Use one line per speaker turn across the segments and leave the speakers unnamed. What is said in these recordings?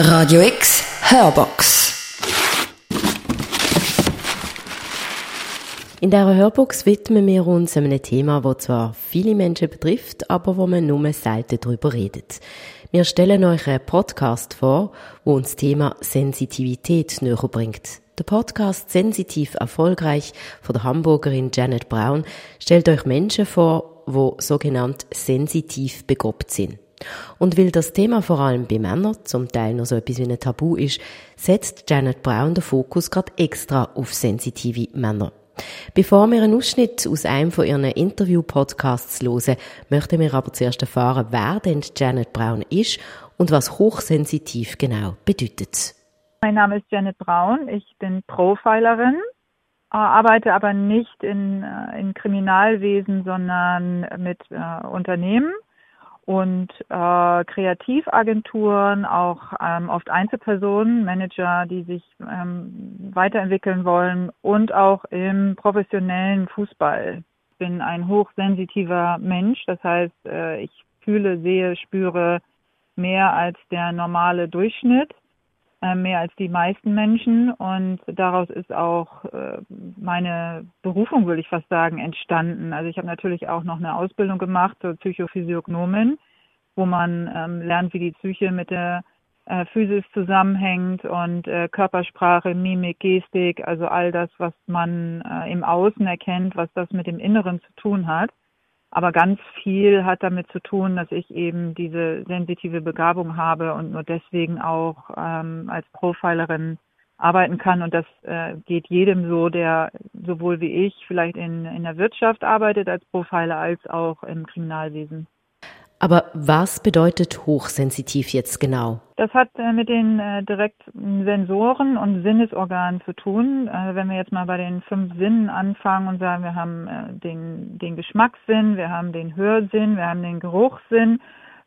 Radio X Hörbox.
In dieser Hörbox widmen wir uns einem Thema, das zwar viele Menschen betrifft, aber wo man nur selten darüber redet. Wir stellen euch einen Podcast vor, wo uns das Thema Sensitivität näher bringt. Der Podcast Sensitiv Erfolgreich von der Hamburgerin Janet Brown stellt euch Menschen vor, wo sogenannt sensitiv begabt sind. Und weil das Thema vor allem bei Männern zum Teil noch so etwas wie ein Tabu ist, setzt Janet Brown den Fokus gerade extra auf sensitive Männer. Bevor wir einen Ausschnitt aus einem von ihren Interview-Podcasts hören, möchten wir aber zuerst erfahren, wer denn Janet Brown ist und was hochsensitiv genau bedeutet.
Mein Name ist Janet Braun, ich bin Profilerin, arbeite aber nicht in, äh, in Kriminalwesen, sondern mit äh, Unternehmen und äh, Kreativagenturen, auch ähm, oft Einzelpersonen, Manager, die sich ähm, weiterentwickeln wollen und auch im professionellen Fußball. Ich bin ein hochsensitiver Mensch, das heißt, äh, ich fühle, sehe, spüre mehr als der normale Durchschnitt mehr als die meisten Menschen und daraus ist auch äh, meine Berufung, würde ich fast sagen, entstanden. Also ich habe natürlich auch noch eine Ausbildung gemacht zur Psychophysiognomin, wo man ähm, lernt, wie die Psyche mit der äh, Physis zusammenhängt und äh, Körpersprache, Mimik, Gestik, also all das, was man äh, im Außen erkennt, was das mit dem Inneren zu tun hat. Aber ganz viel hat damit zu tun, dass ich eben diese sensitive Begabung habe und nur deswegen auch ähm, als Profilerin arbeiten kann. Und das äh, geht jedem so, der sowohl wie ich vielleicht in, in der Wirtschaft arbeitet als Profiler als auch im Kriminalwesen.
Aber was bedeutet hochsensitiv jetzt genau?
Das hat äh, mit den äh, direkten Sensoren und Sinnesorganen zu tun. Äh, wenn wir jetzt mal bei den fünf Sinnen anfangen und sagen, wir haben äh, den, den Geschmackssinn, wir haben den Hörsinn, wir haben den Geruchssinn,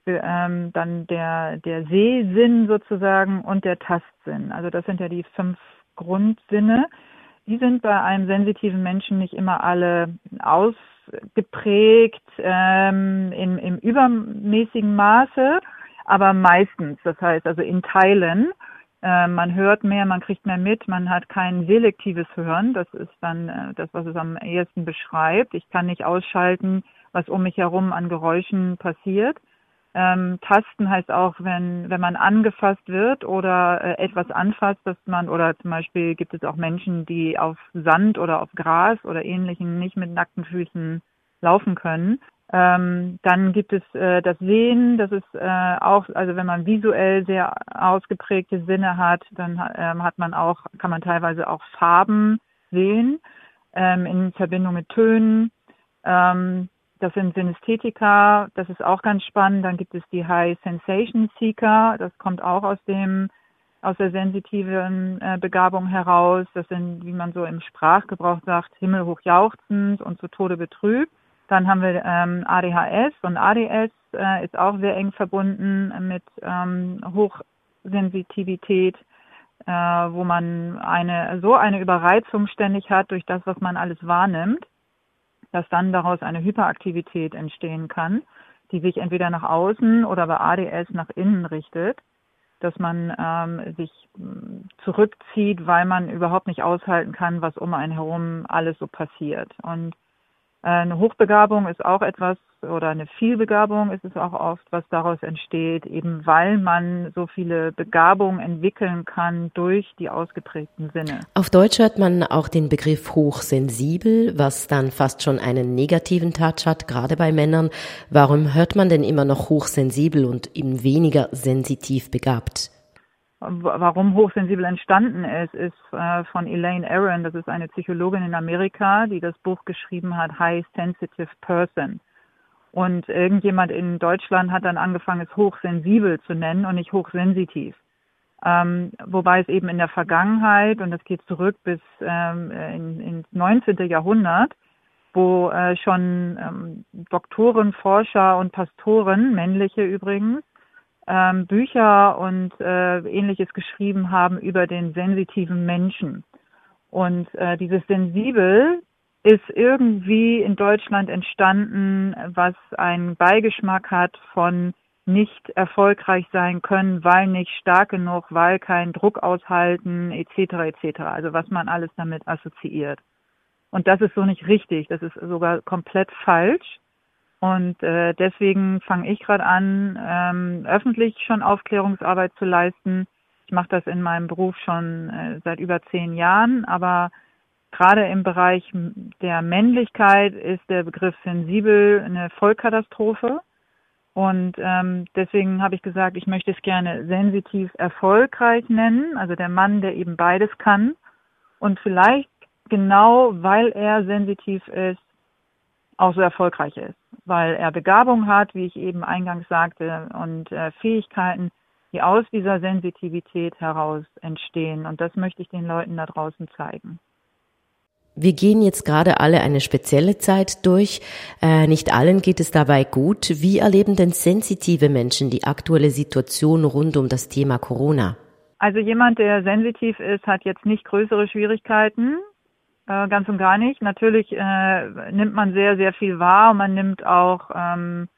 ähm, dann der, der Sehsinn sozusagen und der Tastsinn. Also das sind ja die fünf Grundsinne. Die sind bei einem sensitiven Menschen nicht immer alle aus geprägt ähm, im, im übermäßigen Maße, aber meistens, das heißt also in Teilen. Äh, man hört mehr, man kriegt mehr mit, man hat kein selektives Hören. Das ist dann äh, das, was es am ehesten beschreibt. Ich kann nicht ausschalten, was um mich herum an Geräuschen passiert. Ähm, Tasten heißt auch, wenn, wenn man angefasst wird oder äh, etwas anfasst, dass man, oder zum Beispiel gibt es auch Menschen, die auf Sand oder auf Gras oder ähnlichen nicht mit nackten Füßen laufen können. Ähm, dann gibt es äh, das Sehen, das ist äh, auch, also wenn man visuell sehr ausgeprägte Sinne hat, dann ähm, hat man auch, kann man teilweise auch Farben sehen ähm, in Verbindung mit Tönen. Ähm, das sind Synästhetika, das ist auch ganz spannend. Dann gibt es die High Sensation Seeker, das kommt auch aus dem aus der sensitiven äh, Begabung heraus. Das sind, wie man so im Sprachgebrauch sagt, himmelhoch jauchzend und zu Tode betrübt. Dann haben wir ähm, ADHS und ADS äh, ist auch sehr eng verbunden mit ähm, Hochsensitivität, äh, wo man eine so eine Überreizung ständig hat durch das, was man alles wahrnimmt dass dann daraus eine Hyperaktivität entstehen kann, die sich entweder nach außen oder bei ADS nach innen richtet, dass man ähm, sich hm, zurückzieht, weil man überhaupt nicht aushalten kann, was um einen herum alles so passiert. Und eine Hochbegabung ist auch etwas, oder eine Vielbegabung ist es auch oft, was daraus entsteht, eben weil man so viele Begabungen entwickeln kann durch die ausgeprägten Sinne.
Auf Deutsch hört man auch den Begriff hochsensibel, was dann fast schon einen negativen Touch hat, gerade bei Männern. Warum hört man denn immer noch hochsensibel und eben weniger sensitiv begabt?
Warum hochsensibel entstanden ist, ist äh, von Elaine Aron, das ist eine Psychologin in Amerika, die das Buch geschrieben hat, High Sensitive Person. Und irgendjemand in Deutschland hat dann angefangen, es hochsensibel zu nennen und nicht hochsensitiv. Ähm, wobei es eben in der Vergangenheit, und das geht zurück bis ähm, in, ins 19. Jahrhundert, wo äh, schon ähm, Doktoren, Forscher und Pastoren, männliche übrigens, ähm, Bücher und äh, ähnliches geschrieben haben über den sensitiven Menschen. Und äh, dieses Sensibel ist irgendwie in Deutschland entstanden, was einen Beigeschmack hat von nicht erfolgreich sein können, weil nicht stark genug, weil kein Druck aushalten, etc. etc. Also was man alles damit assoziiert. Und das ist so nicht richtig, das ist sogar komplett falsch. Und äh, deswegen fange ich gerade an, ähm, öffentlich schon Aufklärungsarbeit zu leisten. Ich mache das in meinem Beruf schon äh, seit über zehn Jahren, aber gerade im Bereich der Männlichkeit ist der Begriff sensibel eine Vollkatastrophe. Und ähm, deswegen habe ich gesagt, ich möchte es gerne sensitiv erfolgreich nennen, also der Mann, der eben beides kann. Und vielleicht genau, weil er sensitiv ist, auch so erfolgreich ist, weil er Begabung hat, wie ich eben eingangs sagte, und äh, Fähigkeiten, die aus dieser Sensitivität heraus entstehen. Und das möchte ich den Leuten da draußen zeigen.
Wir gehen jetzt gerade alle eine spezielle Zeit durch. Äh, nicht allen geht es dabei gut. Wie erleben denn sensitive Menschen die aktuelle Situation rund um das Thema Corona?
Also jemand, der sensitiv ist, hat jetzt nicht größere Schwierigkeiten. Äh, ganz und gar nicht. Natürlich äh, nimmt man sehr, sehr viel wahr und man nimmt auch ähm,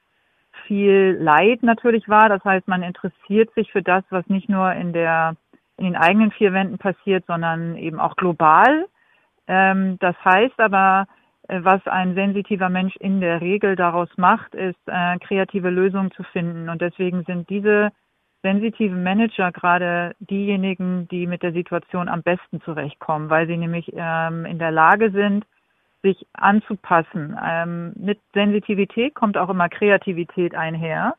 viel Leid natürlich wahr. Das heißt, man interessiert sich für das, was nicht nur in der in den eigenen vier Wänden passiert, sondern eben auch global. Ähm, das heißt aber, äh, was ein sensitiver Mensch in der Regel daraus macht, ist äh, kreative Lösungen zu finden. Und deswegen sind diese sensitiven Manager gerade diejenigen, die mit der Situation am besten zurechtkommen, weil sie nämlich ähm, in der Lage sind, sich anzupassen. Ähm, mit Sensitivität kommt auch immer Kreativität einher.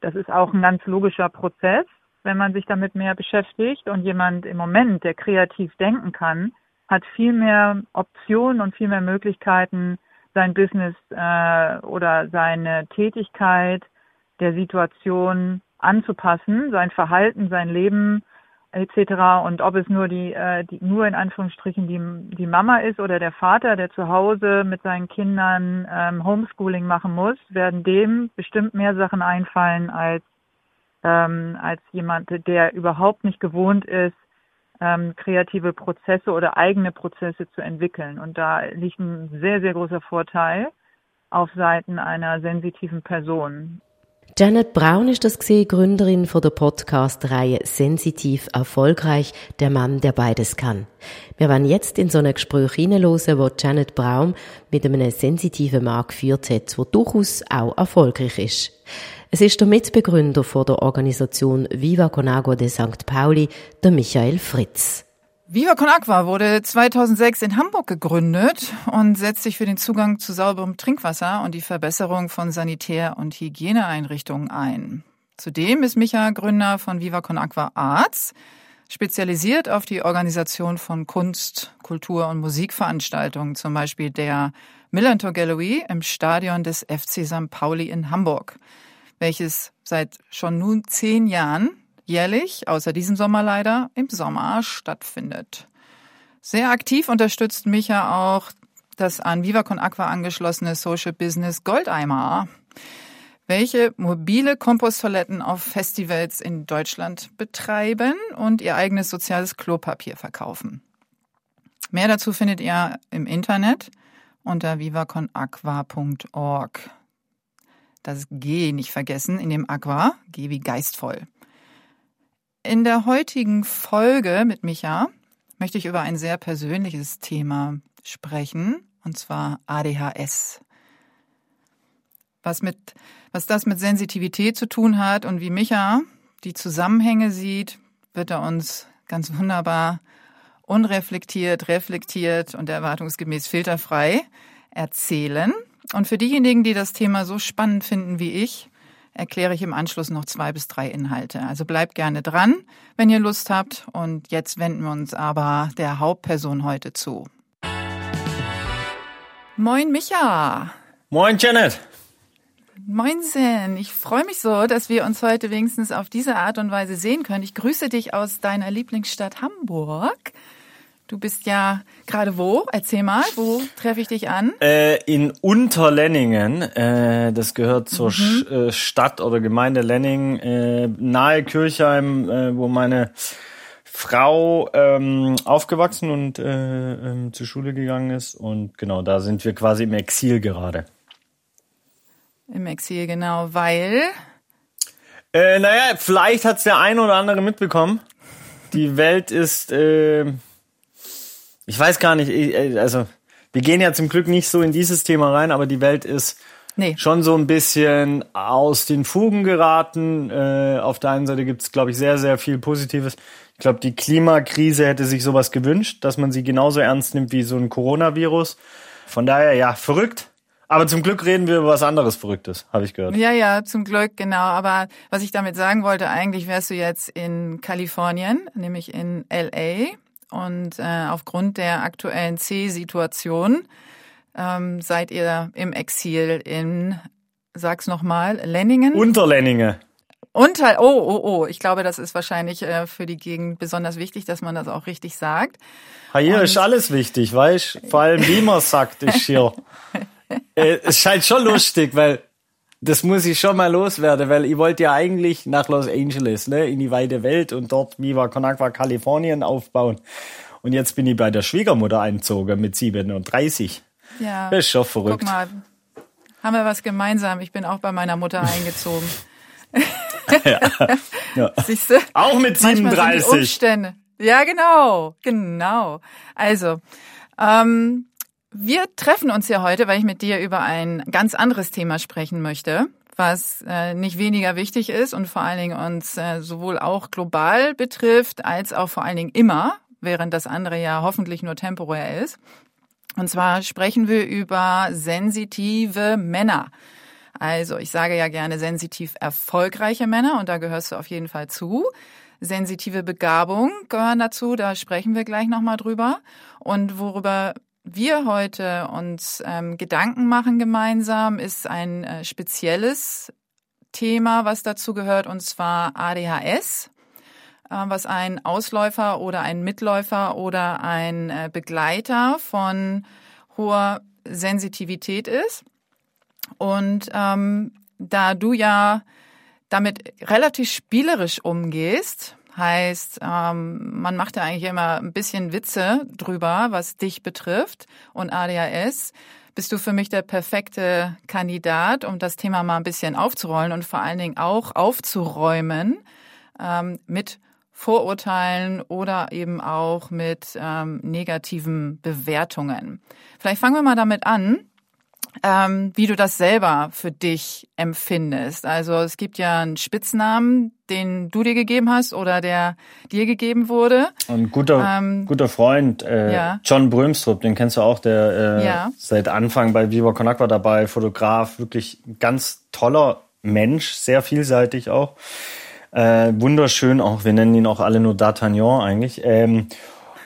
Das ist auch ein ganz logischer Prozess, wenn man sich damit mehr beschäftigt. Und jemand im Moment, der kreativ denken kann, hat viel mehr Optionen und viel mehr Möglichkeiten, sein Business äh, oder seine Tätigkeit der Situation anzupassen, sein Verhalten, sein Leben etc. Und ob es nur die, äh, die nur in Anführungsstrichen die, die Mama ist oder der Vater, der zu Hause mit seinen Kindern ähm, Homeschooling machen muss, werden dem bestimmt mehr Sachen einfallen als ähm, als jemand, der überhaupt nicht gewohnt ist, ähm, kreative Prozesse oder eigene Prozesse zu entwickeln. Und da liegt ein sehr, sehr großer Vorteil auf Seiten einer sensitiven Person.
Janet Braun ist das gesehen, Gründerin von der Podcast-Reihe Sensitiv erfolgreich, der Mann, der beides kann. Wir werden jetzt in so ein Gespräch hineinhören, wo Janet Braun mit einem sensitiven Mann geführt hat, der durchaus auch erfolgreich ist. Es ist der Mitbegründer von der Organisation Viva Con Agua de St. Pauli, der Michael Fritz.
Viva Con Aqua wurde 2006 in Hamburg gegründet und setzt sich für den Zugang zu sauberem Trinkwasser und die Verbesserung von Sanitär- und Hygieneeinrichtungen ein. Zudem ist Micha Gründer von Viva Con Aqua Arts, spezialisiert auf die Organisation von Kunst, Kultur und Musikveranstaltungen, zum Beispiel der Millantor Gallery im Stadion des FC St. Pauli in Hamburg, welches seit schon nun zehn Jahren jährlich, außer diesem Sommer leider, im Sommer stattfindet. Sehr aktiv unterstützt Micha auch das an Viva Aqua angeschlossene Social Business Goldeimer, welche mobile Komposttoiletten auf Festivals in Deutschland betreiben und ihr eigenes soziales Klopapier verkaufen. Mehr dazu findet ihr im Internet unter vivaconaqua.org. Das G nicht vergessen in dem Aqua, G wie geistvoll. In der heutigen Folge mit Micha möchte ich über ein sehr persönliches Thema sprechen, und zwar ADHS. Was mit, was das mit Sensitivität zu tun hat und wie Micha die Zusammenhänge sieht, wird er uns ganz wunderbar unreflektiert, reflektiert und erwartungsgemäß filterfrei erzählen. Und für diejenigen, die das Thema so spannend finden wie ich, erkläre ich im Anschluss noch zwei bis drei Inhalte. Also bleibt gerne dran, wenn ihr Lust habt. Und jetzt wenden wir uns aber der Hauptperson heute zu. Moin Micha.
Moin Janet.
Moinsen, ich freue mich so, dass wir uns heute wenigstens auf diese Art und Weise sehen können. Ich grüße dich aus deiner Lieblingsstadt Hamburg. Du bist ja gerade wo? Erzähl mal, wo treffe ich dich an?
Äh, in Unterlenningen. Äh, das gehört zur mhm. äh, Stadt oder Gemeinde Lenning, äh, nahe Kirchheim, äh, wo meine Frau ähm, aufgewachsen und äh, ähm, zur Schule gegangen ist. Und genau, da sind wir quasi im Exil gerade.
Im Exil, genau, weil
naja, vielleicht hat's der eine oder andere mitbekommen. Die Welt ist, ich weiß gar nicht, äh, also wir gehen ja zum Glück nicht so in dieses Thema rein, aber die Welt ist
Nee.
schon so ein bisschen aus den Fugen geraten. Äh, auf der einen Seite gibt's, glaube ich, sehr, sehr viel Positives. Ich glaube, die Klimakrise hätte sich sowas gewünscht, dass man sie genauso ernst nimmt wie so ein Coronavirus. Von daher, ja, verrückt. Aber zum Glück reden wir über was anderes Verrücktes, habe ich gehört.
Ja, ja, zum Glück, genau. Aber was ich damit sagen wollte, eigentlich wärst du jetzt in Kalifornien, nämlich in LA. Und äh, aufgrund der aktuellen C-Situation ähm, seid ihr im Exil in, sag's nochmal, Lenningen.
Unterlenninge.
Unter, oh, oh, oh, ich glaube, das ist wahrscheinlich äh, für die Gegend besonders wichtig, dass man das auch richtig sagt.
Hier ist alles wichtig, weißt Vor allem, wie man sagt, ist hier. äh, es scheint schon lustig, weil das muss ich schon mal loswerden, weil ich wollte ja eigentlich nach Los Angeles, ne, in die weite Welt und dort Viva Con Agua Kalifornien aufbauen. Und jetzt bin ich bei der Schwiegermutter einzogen mit 37.
Ja.
Das ist schon verrückt.
Guck mal, haben wir was gemeinsam. Ich bin auch bei meiner Mutter eingezogen.
Ja.
Siehst du?
Auch mit
Manchmal sind die
37.
Umstände. Ja, genau, genau. Also, ähm, wir treffen uns ja heute, weil ich mit dir über ein ganz anderes Thema sprechen möchte, was äh, nicht weniger wichtig ist und vor allen Dingen uns äh, sowohl auch global betrifft, als auch vor allen Dingen immer, während das andere ja hoffentlich nur temporär ist. Und zwar sprechen wir über sensitive Männer. Also ich sage ja gerne sensitiv erfolgreiche Männer und da gehörst du auf jeden Fall zu. Sensitive Begabung gehören dazu, da sprechen wir gleich nochmal drüber. Und worüber wir heute uns ähm, Gedanken machen gemeinsam, ist ein äh, spezielles Thema, was dazu gehört, und zwar ADHS, äh, was ein Ausläufer oder ein Mitläufer oder ein äh, Begleiter von hoher Sensitivität ist. Und ähm, da du ja damit relativ spielerisch umgehst, heißt, ähm, man macht ja eigentlich immer ein bisschen Witze drüber, was dich betrifft und ADHS, bist du für mich der perfekte Kandidat, um das Thema mal ein bisschen aufzurollen und vor allen Dingen auch aufzuräumen ähm, mit Vorurteilen oder eben auch mit ähm, negativen Bewertungen. Vielleicht fangen wir mal damit an, ähm, wie du das selber für dich empfindest. Also es gibt ja einen Spitznamen, den du dir gegeben hast oder der dir gegeben wurde.
Ein guter,
Ähm,
guter Freund, äh,
ja.
John Brömstrup, den kennst du auch, der äh,
Ja.
seit Anfang bei Viva Con Agua dabei, Fotograf, wirklich ganz toller Mensch, sehr vielseitig auch. Äh, wunderschön auch, wir nennen ihn auch alle nur D'Artagnan eigentlich. Ähm,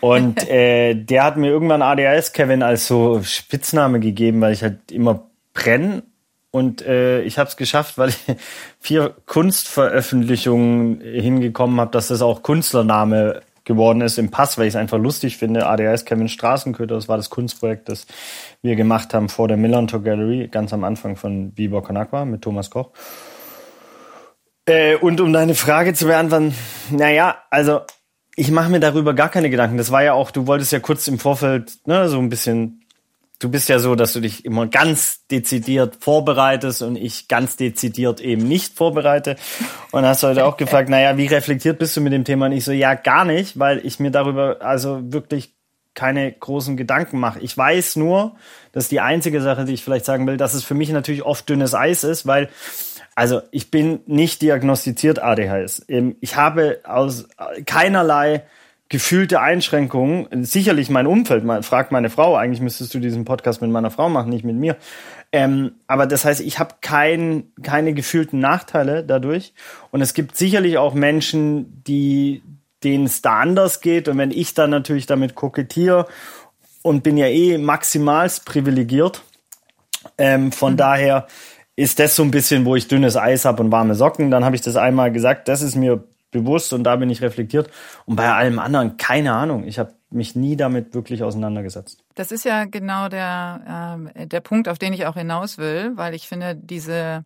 und äh, der hat mir irgendwann ADHS Kevin als so Spitzname gegeben, weil ich halt immer brenne. Und äh, ich habe es geschafft, weil ich vier Kunstveröffentlichungen hingekommen habe, dass das auch Künstlername geworden ist im Pass, weil ich es einfach lustig finde. ADHS Kevin Straßenköter, das war das Kunstprojekt, das wir gemacht haben vor der Millantor Gallery, ganz am Anfang von Con Agua mit Thomas Koch. Äh, und um deine Frage zu beantworten, naja, also ich mache mir darüber gar keine Gedanken. Das war ja auch, du wolltest ja kurz im Vorfeld, ne, so ein bisschen, du bist ja so, dass du dich immer ganz dezidiert vorbereitest und ich ganz dezidiert eben nicht vorbereite. Und hast heute auch gefragt, naja, wie reflektiert bist du mit dem Thema? Und ich so, ja, gar nicht, weil ich mir darüber also wirklich keine großen Gedanken mache. Ich weiß nur, dass die einzige Sache, die ich vielleicht sagen will, dass es für mich natürlich oft dünnes Eis ist, weil also ich bin nicht diagnostiziert ADHS. Ähm, Ich habe aus keinerlei gefühlte Einschränkungen. Sicherlich mein Umfeld, fragt meine Frau, eigentlich müsstest du diesen Podcast mit meiner Frau machen, nicht mit mir. Ähm, aber das heißt, ich habe kein, keine gefühlten Nachteile dadurch. Und es gibt sicherlich auch Menschen, die denen es da anders geht. Und wenn ich dann natürlich damit kokettiere und bin ja eh maximalst privilegiert, ähm, von daher ist das so ein bisschen, wo ich dünnes Eis habe und warme Socken. Dann habe ich das einmal gesagt, das ist mir bewusst und da bin ich reflektiert. Und bei allem anderen keine Ahnung. Ich habe mich nie damit wirklich auseinandergesetzt.
Das ist ja genau der, ähm, der Punkt, auf den ich auch hinaus will, weil ich finde, diese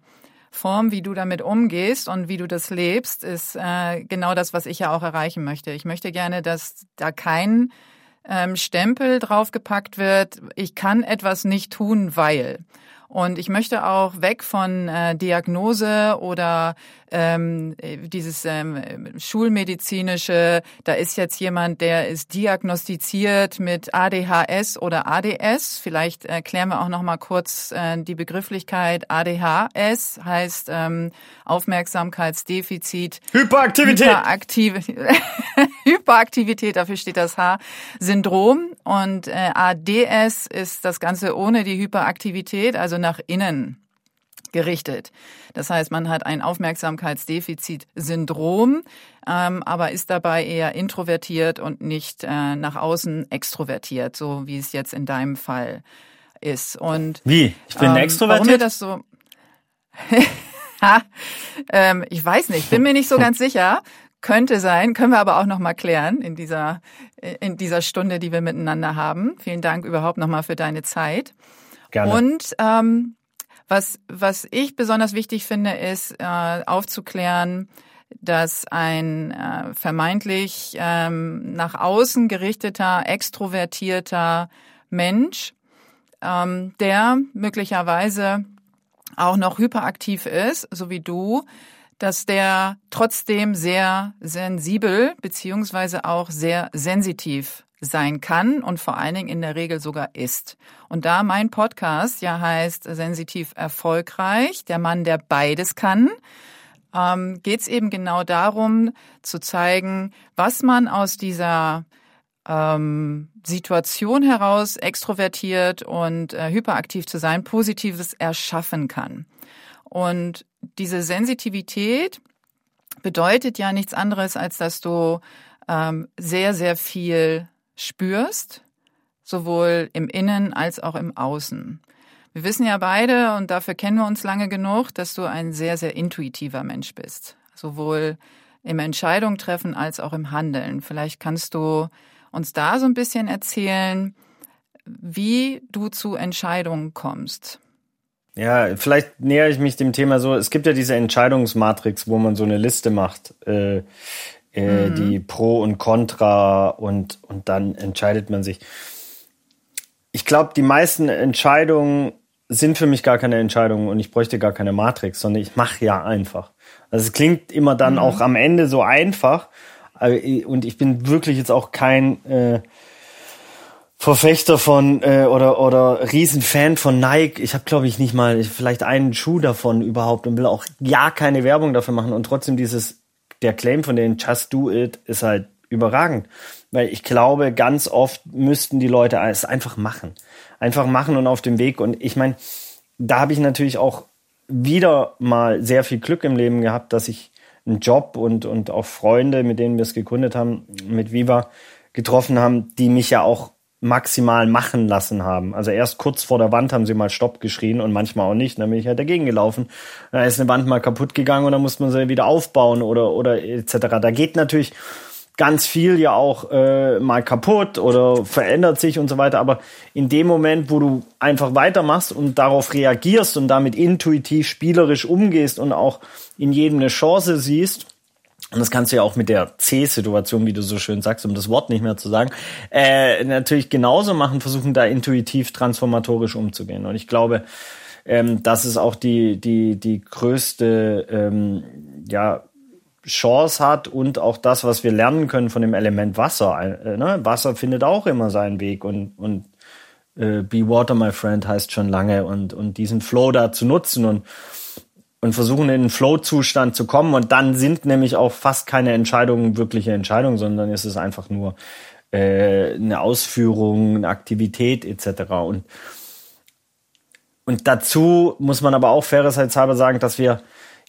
Form, wie du damit umgehst und wie du das lebst, ist äh, genau das, was ich ja auch erreichen möchte. Ich möchte gerne, dass da kein ähm, Stempel draufgepackt wird, ich kann etwas nicht tun, weil. Und ich möchte auch weg von äh, Diagnose oder ähm, dieses ähm, schulmedizinische, da ist jetzt jemand, der ist diagnostiziert mit ADHS oder ADS. Vielleicht erklären wir auch noch mal kurz äh, die Begrifflichkeit. ADHS heißt ähm, Aufmerksamkeitsdefizit.
Hyperaktivität.
Hyperaktive, Hyperaktivität, dafür steht das H. Syndrom und äh, ADS ist das Ganze ohne die Hyperaktivität, also nach innen gerichtet. Das heißt, man hat ein Aufmerksamkeitsdefizit-Syndrom, ähm, aber ist dabei eher introvertiert und nicht äh, nach außen extrovertiert, so wie es jetzt in deinem Fall ist. Und
wie? Ich bin ähm, extrovertiert.
Warum wir das so? ähm, ich weiß nicht, bin mir nicht so ganz sicher. Könnte sein, können wir aber auch noch mal klären in dieser in dieser Stunde, die wir miteinander haben. Vielen Dank überhaupt noch mal für deine Zeit.
Gerne.
Und ähm, was, was ich besonders wichtig finde, ist äh, aufzuklären, dass ein äh, vermeintlich ähm, nach außen gerichteter, extrovertierter Mensch, ähm, der möglicherweise auch noch hyperaktiv ist, so wie du, dass der trotzdem sehr sensibel beziehungsweise auch sehr sensitiv sein kann und vor allen Dingen in der Regel sogar ist. Und da mein Podcast ja heißt Sensitiv erfolgreich, der Mann, der beides kann, ähm, geht es eben genau darum zu zeigen, was man aus dieser ähm, Situation heraus extrovertiert und äh, hyperaktiv zu sein, Positives erschaffen kann. Und diese Sensitivität bedeutet ja nichts anderes, als dass du ähm, sehr, sehr viel spürst, sowohl im Innen als auch im Außen. Wir wissen ja beide, und dafür kennen wir uns lange genug, dass du ein sehr, sehr intuitiver Mensch bist. Sowohl im Entscheidung treffen als auch im Handeln. Vielleicht kannst du uns da so ein bisschen erzählen, wie du zu Entscheidungen kommst.
Ja, vielleicht nähere ich mich dem Thema so. Es gibt ja diese Entscheidungsmatrix, wo man so eine Liste macht. Äh, äh, mhm. die Pro und Contra und, und dann entscheidet man sich. Ich glaube, die meisten Entscheidungen sind für mich gar keine Entscheidungen und ich bräuchte gar keine Matrix, sondern ich mache ja einfach. Also es klingt immer dann mhm. auch am Ende so einfach und ich bin wirklich jetzt auch kein äh, Verfechter von äh, oder oder Riesenfan von Nike. Ich habe glaube ich nicht mal vielleicht einen Schuh davon überhaupt und will auch ja keine Werbung dafür machen und trotzdem dieses der Claim von den Just Do It ist halt überragend. Weil ich glaube, ganz oft müssten die Leute es einfach machen. Einfach machen und auf dem Weg. Und ich meine, da habe ich natürlich auch wieder mal sehr viel Glück im Leben gehabt, dass ich einen Job und, und auch Freunde, mit denen wir es gegründet haben, mit Viva getroffen haben, die mich ja auch maximal machen lassen haben. Also erst kurz vor der Wand haben sie mal Stopp geschrien und manchmal auch nicht. Dann bin ich halt dagegen gelaufen. Da ist eine Wand mal kaputt gegangen und dann muss man sie wieder aufbauen oder oder etc. Da geht natürlich ganz viel ja auch äh, mal kaputt oder verändert sich und so weiter. Aber in dem Moment, wo du einfach weitermachst und darauf reagierst und damit intuitiv spielerisch umgehst und auch in jedem eine Chance siehst, und das kannst du ja auch mit der C-Situation, wie du so schön sagst, um das Wort nicht mehr zu sagen, äh, natürlich genauso machen, versuchen da intuitiv transformatorisch umzugehen. Und ich glaube, ähm, das ist auch die, die, die größte ähm, ja, Chance hat und auch das, was wir lernen können von dem Element Wasser. Äh, ne? Wasser findet auch immer seinen Weg und, und äh, Be Water, my friend, heißt schon lange und, und diesen Flow da zu nutzen und und versuchen in den Flow-Zustand zu kommen. Und dann sind nämlich auch fast keine Entscheidungen wirkliche Entscheidungen, sondern ist es einfach nur äh, eine Ausführung, eine Aktivität etc. Und, und dazu muss man aber auch fairerseitshalber sagen, dass wir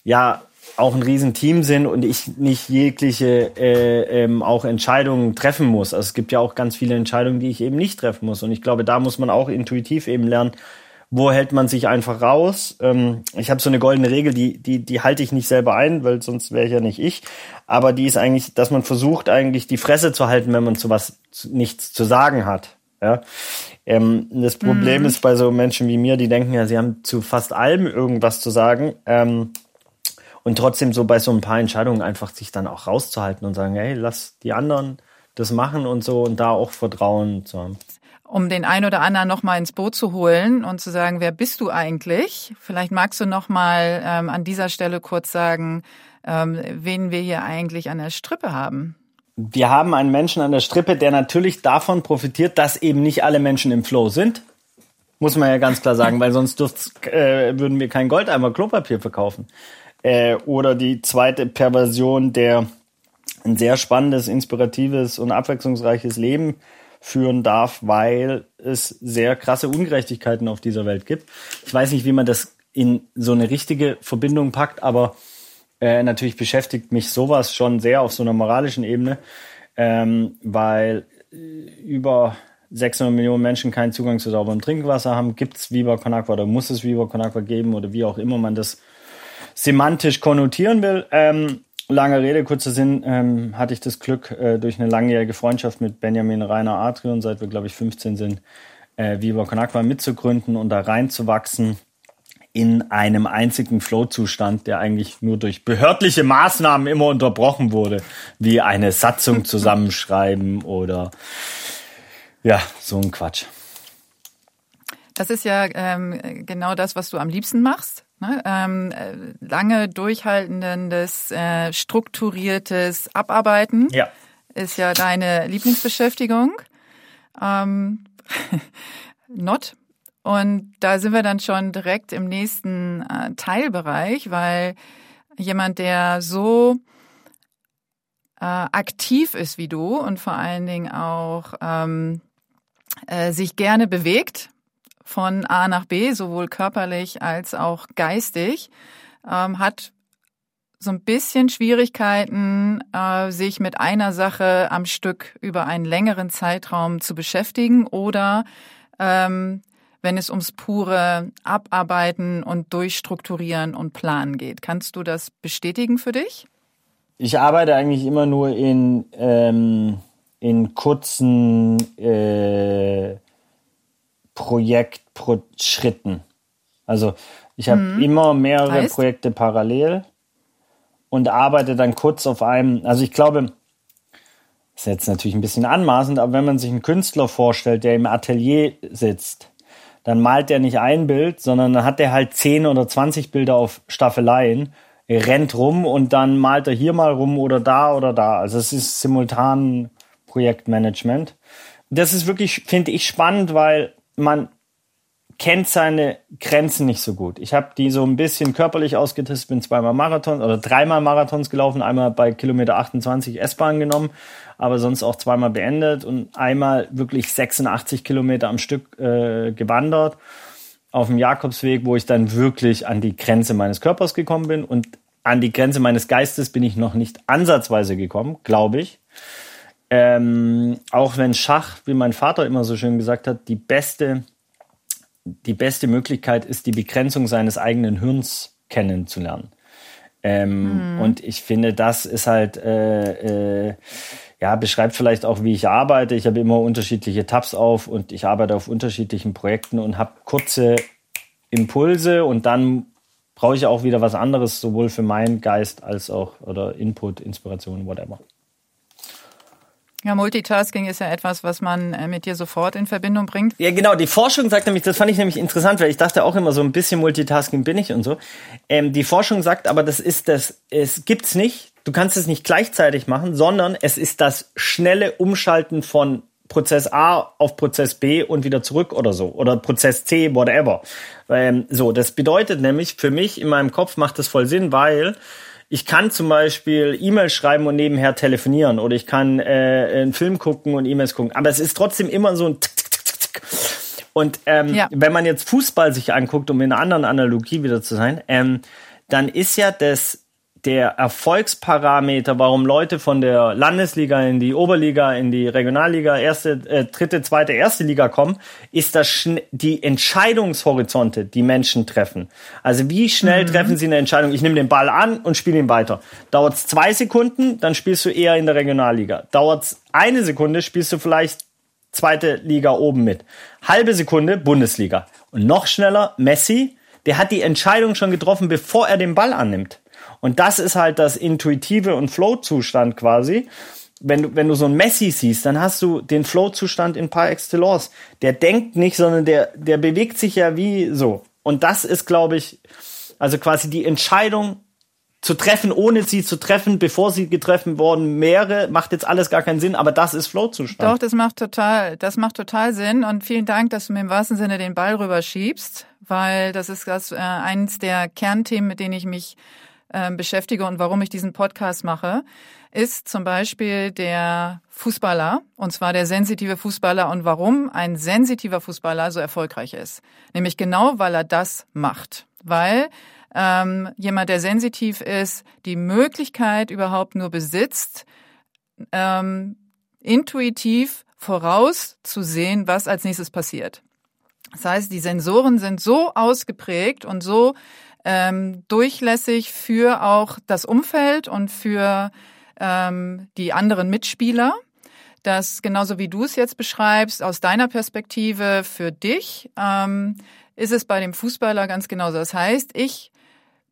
ja auch ein Riesenteam sind und ich nicht jegliche äh, ähm, auch Entscheidungen treffen muss. Also es gibt ja auch ganz viele Entscheidungen, die ich eben nicht treffen muss. Und ich glaube, da muss man auch intuitiv eben lernen, wo hält man sich einfach raus? Ähm, ich habe so eine goldene Regel, die, die, die halte ich nicht selber ein, weil sonst wäre ich ja nicht ich. Aber die ist eigentlich, dass man versucht, eigentlich die Fresse zu halten, wenn man zu was nichts zu sagen hat. Ja. Ähm, das Problem mhm. ist bei so Menschen wie mir, die denken ja, sie haben zu fast allem irgendwas zu sagen. Ähm, und trotzdem so bei so ein paar Entscheidungen einfach sich dann auch rauszuhalten und sagen, hey, lass die anderen das machen und so und da auch Vertrauen zu haben
um den ein oder anderen noch mal ins Boot zu holen und zu sagen, wer bist du eigentlich? Vielleicht magst du noch mal ähm, an dieser Stelle kurz sagen, ähm, wen wir hier eigentlich an der Strippe haben.
Wir haben einen Menschen an der Strippe, der natürlich davon profitiert, dass eben nicht alle Menschen im Flow sind. Muss man ja ganz klar sagen, weil sonst äh, würden wir kein Goldeimer Klopapier verkaufen. Äh, oder die zweite Perversion, der ein sehr spannendes, inspiratives und abwechslungsreiches Leben führen darf, weil es sehr krasse Ungerechtigkeiten auf dieser Welt gibt. Ich weiß nicht, wie man das in so eine richtige Verbindung packt, aber äh, natürlich beschäftigt mich sowas schon sehr auf so einer moralischen Ebene, ähm, weil äh, über 600 Millionen Menschen keinen Zugang zu sauberem Trinkwasser haben. Gibt es Viva Con Agua oder muss es Viva Con Agua geben oder wie auch immer man das semantisch konnotieren will. Ähm, lange Rede, kurzer Sinn, ähm, hatte ich das Glück, äh, durch eine langjährige Freundschaft mit Benjamin Rainer Adrian, seit wir, glaube ich, 15 sind, äh, Viva Con Agua mitzugründen und da reinzuwachsen in einem einzigen Flow-Zustand, der eigentlich nur durch behördliche Maßnahmen immer unterbrochen wurde, wie eine Satzung zusammenschreiben oder ja, so ein Quatsch.
Das ist ja ähm, genau das, was du am liebsten machst. Ne? Ähm, äh, lange durchhaltendes, äh, strukturiertes Abarbeiten
ja.
ist ja deine Lieblingsbeschäftigung. Ähm, not. Und da sind wir dann schon direkt im nächsten äh, Teilbereich, weil jemand, der so äh, aktiv ist wie du und vor allen Dingen auch ähm, äh, sich gerne bewegt von A nach B, sowohl körperlich als auch geistig, ähm, hat so ein bisschen Schwierigkeiten, äh, sich mit einer Sache am Stück über einen längeren Zeitraum zu beschäftigen oder ähm, wenn es ums pure Abarbeiten und Durchstrukturieren und Planen geht. Kannst du das bestätigen für dich?
Ich arbeite eigentlich immer nur in, ähm, in kurzen äh, Projektschritten. Also ich habe mhm. immer mehrere heißt? Projekte parallel und arbeite dann kurz auf einem. Also ich glaube, das ist jetzt natürlich ein bisschen anmaßend, aber wenn man sich einen Künstler vorstellt, der im Atelier sitzt dann malt er nicht ein Bild, sondern dann hat er halt 10 oder 20 Bilder auf Staffeleien, er rennt rum und dann malt er hier mal rum oder da oder da. Also es ist simultan Projektmanagement. Das ist wirklich, finde ich, spannend, weil man kennt seine Grenzen nicht so gut. Ich habe die so ein bisschen körperlich ausgetestet, bin zweimal Marathon oder dreimal Marathons gelaufen, einmal bei Kilometer 28 S-Bahn genommen, aber sonst auch zweimal beendet und einmal wirklich 86 Kilometer am Stück äh, gewandert auf dem Jakobsweg, wo ich dann wirklich an die Grenze meines Körpers gekommen bin und an die Grenze meines Geistes bin ich noch nicht ansatzweise gekommen, glaube ich. Ähm, auch wenn Schach, wie mein Vater immer so schön gesagt hat, die beste die beste Möglichkeit ist, die Begrenzung seines eigenen Hirns kennenzulernen. Ähm, mhm. Und ich finde, das ist halt, äh, äh, ja, beschreibt vielleicht auch, wie ich arbeite. Ich habe immer unterschiedliche Tabs auf und ich arbeite auf unterschiedlichen Projekten und habe kurze Impulse und dann brauche ich auch wieder was anderes, sowohl für meinen Geist als auch oder Input, Inspiration, whatever.
Ja, Multitasking ist ja etwas, was man äh, mit dir sofort in Verbindung bringt.
Ja, genau. Die Forschung sagt nämlich, das fand ich nämlich interessant, weil ich dachte auch immer so ein bisschen Multitasking bin ich und so. Ähm, die Forschung sagt aber, das ist das, es gibt's nicht. Du kannst es nicht gleichzeitig machen, sondern es ist das schnelle Umschalten von Prozess A auf Prozess B und wieder zurück oder so. Oder Prozess C, whatever. Ähm, so, das bedeutet nämlich, für mich in meinem Kopf macht das voll Sinn, weil ich kann zum Beispiel E-Mails schreiben und nebenher telefonieren oder ich kann äh, einen Film gucken und E-Mails gucken. Aber es ist trotzdem immer so ein Tick, Tick, Tick, Tick. Und ähm, ja. wenn man jetzt Fußball sich anguckt, um in einer anderen Analogie wieder zu sein, ähm, dann ist ja das der Erfolgsparameter, warum Leute von der Landesliga in die Oberliga, in die Regionalliga, erste, äh, dritte, zweite, erste Liga kommen, ist das die Entscheidungshorizonte, die Menschen treffen. Also wie schnell mhm. treffen sie eine Entscheidung? Ich nehme den Ball an und spiele ihn weiter. Dauert es zwei Sekunden, dann spielst du eher in der Regionalliga. Dauert es eine Sekunde, spielst du vielleicht zweite Liga oben mit. Halbe Sekunde Bundesliga. Und noch schneller Messi, der hat die Entscheidung schon getroffen, bevor er den Ball annimmt. Und das ist halt das intuitive und Flow-Zustand quasi. Wenn du, wenn du so ein Messi siehst, dann hast du den Flow-Zustand in par excellence. Der denkt nicht, sondern der, der bewegt sich ja wie so. Und das ist, glaube ich, also quasi die Entscheidung zu treffen, ohne sie zu treffen, bevor sie getroffen worden wäre, macht jetzt alles gar keinen Sinn, aber das ist Flow-Zustand.
Doch, das macht total, das macht total Sinn und vielen Dank, dass du mir im wahrsten Sinne den Ball rüberschiebst, weil das ist das, äh, eins der Kernthemen, mit denen ich mich äh, beschäftige und warum ich diesen Podcast mache, ist zum Beispiel der Fußballer, und zwar der sensitive Fußballer und warum ein sensitiver Fußballer so erfolgreich ist. Nämlich genau, weil er das macht. Weil ähm, jemand, der sensitiv ist, die Möglichkeit überhaupt nur besitzt, ähm, intuitiv vorauszusehen, was als nächstes passiert. Das heißt, die Sensoren sind so ausgeprägt und so ähm, durchlässig für auch das Umfeld und für ähm, die anderen Mitspieler, dass genauso wie du es jetzt beschreibst, aus deiner Perspektive für dich, ähm, ist es bei dem Fußballer ganz genauso. Das heißt, ich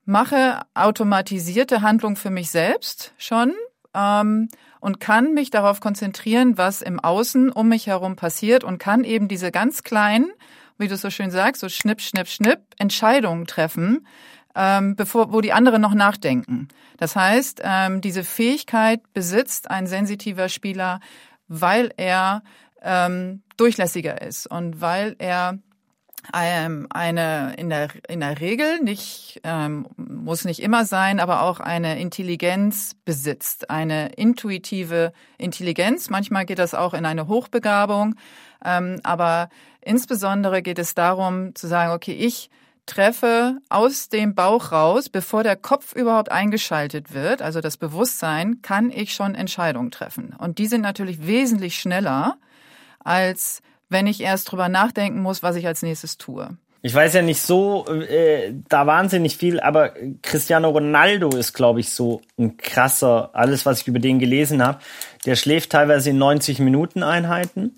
mache automatisierte Handlung für mich selbst schon ähm, und kann mich darauf konzentrieren, was im Außen um mich herum passiert und kann eben diese ganz kleinen, wie du so schön sagst, so schnipp, schnipp, schnipp, Entscheidungen treffen, ähm, bevor, wo die anderen noch nachdenken. Das heißt, ähm, diese Fähigkeit besitzt ein sensitiver Spieler, weil er ähm, durchlässiger ist und weil er ähm, eine in der in der Regel nicht ähm, muss nicht immer sein, aber auch eine Intelligenz besitzt, eine intuitive Intelligenz. Manchmal geht das auch in eine Hochbegabung, ähm, aber insbesondere geht es darum zu sagen, okay, ich treffe aus dem Bauch raus, bevor der Kopf überhaupt eingeschaltet wird, also das Bewusstsein, kann ich schon Entscheidungen treffen. Und die sind natürlich wesentlich schneller als wenn ich erst drüber nachdenken muss, was ich als nächstes tue.
Ich weiß ja nicht so, äh, da wahnsinnig viel, aber Cristiano Ronaldo ist, glaube ich, so ein krasser, alles, was ich über den gelesen habe. Der schläft teilweise in 90 Minuten Einheiten.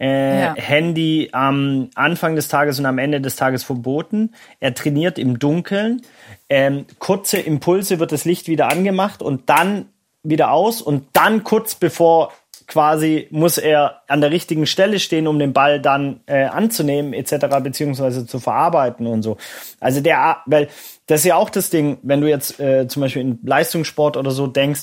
Äh, ja. Handy am Anfang des Tages und am Ende des Tages verboten. Er trainiert im Dunkeln. Ähm, kurze Impulse wird das Licht wieder angemacht und dann wieder aus und dann kurz bevor quasi muss er an der richtigen Stelle stehen, um den Ball dann äh, anzunehmen etc. beziehungsweise zu verarbeiten und so. Also der, weil das ist ja auch das Ding, wenn du jetzt äh, zum Beispiel in Leistungssport oder so denkst,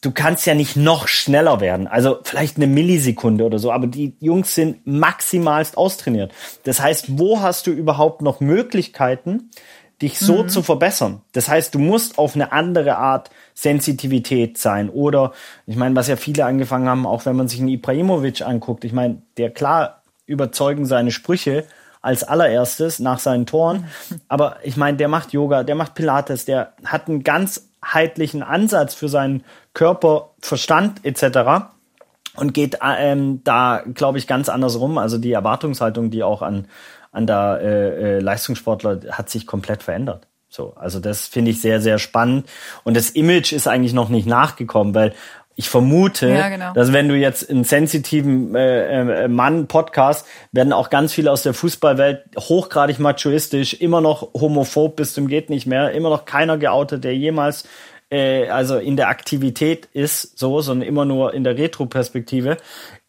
du kannst ja nicht noch schneller werden. Also vielleicht eine Millisekunde oder so, aber die Jungs sind maximalst austrainiert. Das heißt, wo hast du überhaupt noch Möglichkeiten, dich so mhm. zu verbessern. Das heißt, du musst auf eine andere Art Sensitivität sein. Oder, ich meine, was ja viele angefangen haben, auch wenn man sich einen Ibrahimovic anguckt, ich meine, der klar überzeugen seine Sprüche als allererstes nach seinen Toren. Aber ich meine, der macht Yoga, der macht Pilates, der hat einen ganzheitlichen Ansatz für seinen Körper, Verstand etc. Und geht ähm, da, glaube ich, ganz anders rum. Also die Erwartungshaltung, die auch an an der äh, äh, Leistungssportler hat sich komplett verändert. So, also das finde ich sehr, sehr spannend. Und das Image ist eigentlich noch nicht nachgekommen, weil ich vermute, ja, genau. dass wenn du jetzt einen sensitiven äh, äh, Mann-Podcast, werden auch ganz viele aus der Fußballwelt hochgradig machoistisch, immer noch homophob bis zum geht nicht mehr, immer noch keiner geoutet, der jemals äh, also in der Aktivität ist, so, sondern immer nur in der Retro-Perspektive,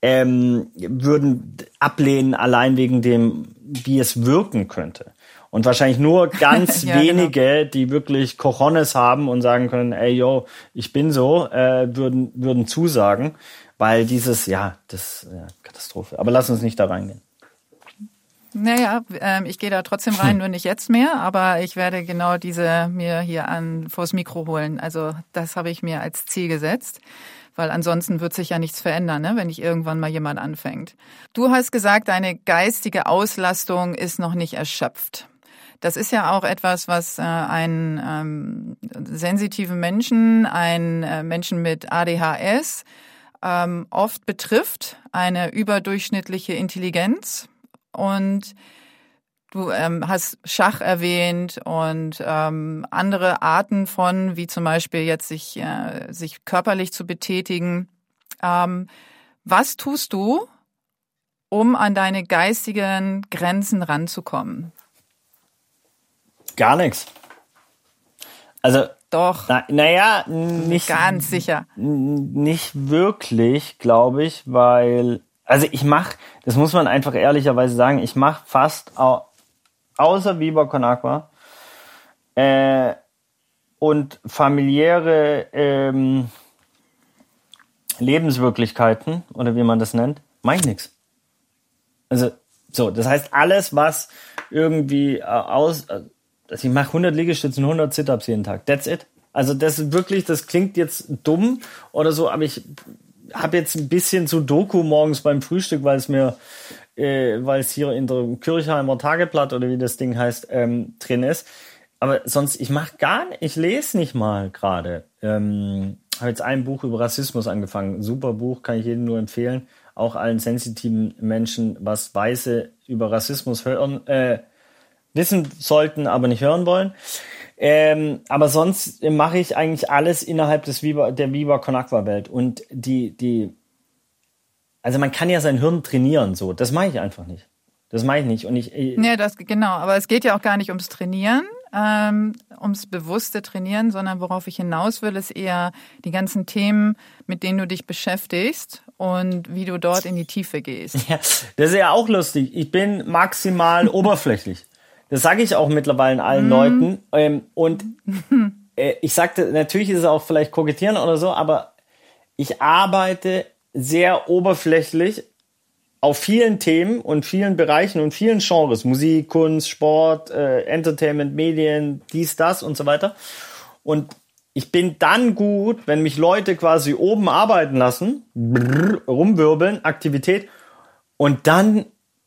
ähm, würden ablehnen allein wegen dem wie es wirken könnte. Und wahrscheinlich nur ganz ja, genau. wenige, genau. die wirklich Cojones haben und sagen können, ey, yo, ich bin so, äh, würden, würden zusagen, weil dieses, ja, das ja, Katastrophe. Aber lass uns nicht da reingehen.
Naja, äh, ich gehe da trotzdem rein, nur nicht jetzt mehr, aber ich werde genau diese mir hier an vors Mikro holen. Also das habe ich mir als Ziel gesetzt weil ansonsten wird sich ja nichts verändern, ne, wenn nicht irgendwann mal jemand anfängt. Du hast gesagt, deine geistige Auslastung ist noch nicht erschöpft. Das ist ja auch etwas, was äh, einen ähm, sensitiven Menschen, einen äh, Menschen mit ADHS ähm, oft betrifft, eine überdurchschnittliche Intelligenz. Und Du ähm, hast Schach erwähnt und ähm, andere Arten von, wie zum Beispiel jetzt sich, äh, sich körperlich zu betätigen. Ähm, was tust du, um an deine geistigen Grenzen ranzukommen?
Gar nichts. Also
doch.
Na, naja, nicht
ganz sicher.
Nicht wirklich, glaube ich, weil also ich mache, das muss man einfach ehrlicherweise sagen, ich mache fast außer Viva Con Aqua, äh, und familiäre ähm, Lebenswirklichkeiten oder wie man das nennt, mache ich nichts. Also so, das heißt alles, was irgendwie äh, aus, äh, also ich mache 100 Liegestützen, 100 Sit-ups jeden Tag. That's it. Also das ist wirklich, das klingt jetzt dumm oder so, aber ich habe jetzt ein bisschen zu Doku morgens beim Frühstück, weil es mir, äh, weil es hier in der Kirchheimer Tageblatt oder wie das Ding heißt ähm, drin ist. Aber sonst, ich mache gar nicht, ich lese nicht mal gerade. Ähm, habe jetzt ein Buch über Rassismus angefangen. Super Buch, kann ich jedem nur empfehlen. Auch allen sensitiven Menschen, was Weiße über Rassismus hören, äh, wissen sollten, aber nicht hören wollen. Ähm, aber sonst mache ich eigentlich alles innerhalb des Viva, der Viva Con Aqua Welt. Und die, die, also man kann ja sein Hirn trainieren, so. Das mache ich einfach nicht. Das mache ich nicht. Und ich, ich
ja, das genau. Aber es geht ja auch gar nicht ums Trainieren, ähm, ums bewusste Trainieren, sondern worauf ich hinaus will, ist eher die ganzen Themen, mit denen du dich beschäftigst und wie du dort in die Tiefe gehst.
Ja, das ist ja auch lustig. Ich bin maximal oberflächlich. Das sage ich auch mittlerweile allen mm. Leuten. Ähm, und äh, ich sagte, natürlich ist es auch vielleicht kokettieren oder so, aber ich arbeite sehr oberflächlich auf vielen Themen und vielen Bereichen und vielen Genres, Musik, Kunst, Sport, äh, Entertainment, Medien, dies, das und so weiter. Und ich bin dann gut, wenn mich Leute quasi oben arbeiten lassen, brrr, rumwirbeln, Aktivität und dann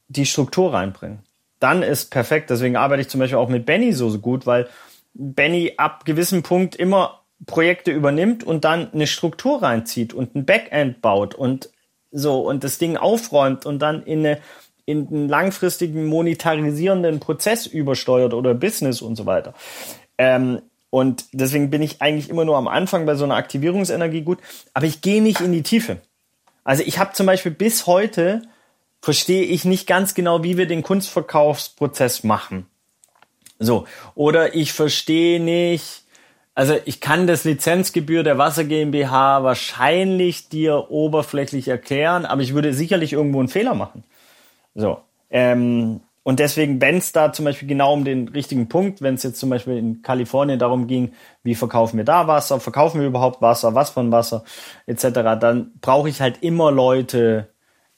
die Struktur reinbringen. Dann ist perfekt. Deswegen arbeite ich zum Beispiel auch mit Benny so, so gut, weil Benny ab gewissem Punkt immer Projekte übernimmt und dann eine Struktur reinzieht und ein Backend baut und so und das Ding aufräumt und dann in, eine, in einen langfristigen monetarisierenden Prozess übersteuert oder Business und so weiter. Ähm, und deswegen bin ich eigentlich immer nur am Anfang bei so einer Aktivierungsenergie gut, aber ich gehe nicht in die Tiefe. Also ich habe zum Beispiel bis heute verstehe ich nicht ganz genau, wie wir den Kunstverkaufsprozess machen. So. Oder ich verstehe nicht, also ich kann das Lizenzgebühr der Wasser GmbH wahrscheinlich dir oberflächlich erklären, aber ich würde sicherlich irgendwo einen Fehler machen. So. Ähm, und deswegen, wenn es da zum Beispiel genau um den richtigen Punkt, wenn es jetzt zum Beispiel in Kalifornien darum ging, wie verkaufen wir da Wasser, verkaufen wir überhaupt Wasser, was von Wasser, etc., dann brauche ich halt immer Leute,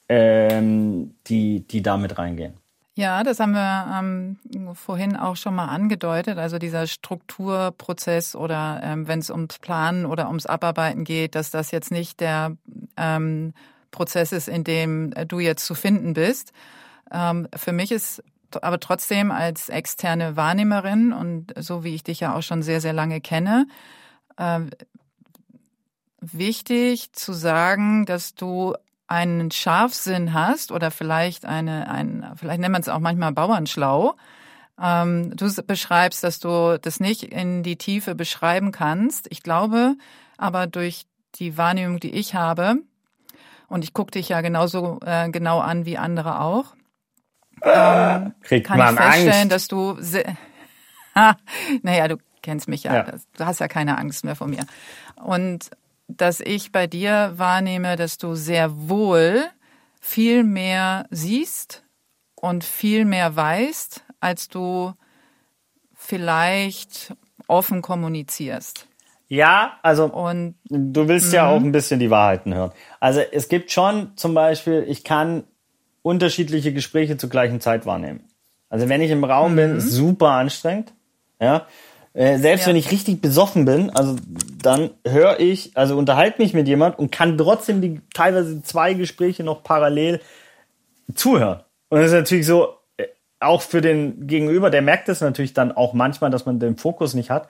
ähm, die, die da mit reingehen.
Ja, das haben wir ähm, vorhin auch schon mal angedeutet. Also dieser Strukturprozess oder ähm, wenn es ums Planen oder ums Abarbeiten geht, dass das jetzt nicht der ähm, Prozess ist, in dem du jetzt zu finden bist. Ähm, für mich ist aber trotzdem als externe Wahrnehmerin und so wie ich dich ja auch schon sehr, sehr lange kenne, äh, wichtig zu sagen, dass du einen Scharfsinn hast oder vielleicht eine, ein, vielleicht nennt man es auch manchmal Bauernschlau. Ähm, du beschreibst, dass du das nicht in die Tiefe beschreiben kannst. Ich glaube, aber durch die Wahrnehmung, die ich habe, und ich gucke dich ja genauso äh, genau an wie andere auch, ähm,
Kriegt
kann
man
ich feststellen,
Angst.
dass du, naja, du kennst mich ja.
Ja.
du hast ja keine Angst mehr vor mir. Und dass ich bei dir wahrnehme, dass du sehr wohl viel mehr siehst und viel mehr weißt, als du vielleicht offen kommunizierst.
Ja, also
Und
du willst ja auch ein bisschen die Wahrheiten hören. Also es gibt schon zum Beispiel, ich kann unterschiedliche Gespräche zur gleichen Zeit wahrnehmen. Also wenn ich im Raum bin, ist super anstrengend. Ja. Äh, selbst
Ja.
wenn ich richtig besoffen bin, also dann höre ich, also unterhalte mich mit jemand und kann trotzdem die teilweise zwei Gespräche noch parallel zuhören. Und das ist natürlich so, äh, auch für den Gegenüber, der merkt es natürlich dann auch manchmal, dass man den Fokus nicht hat.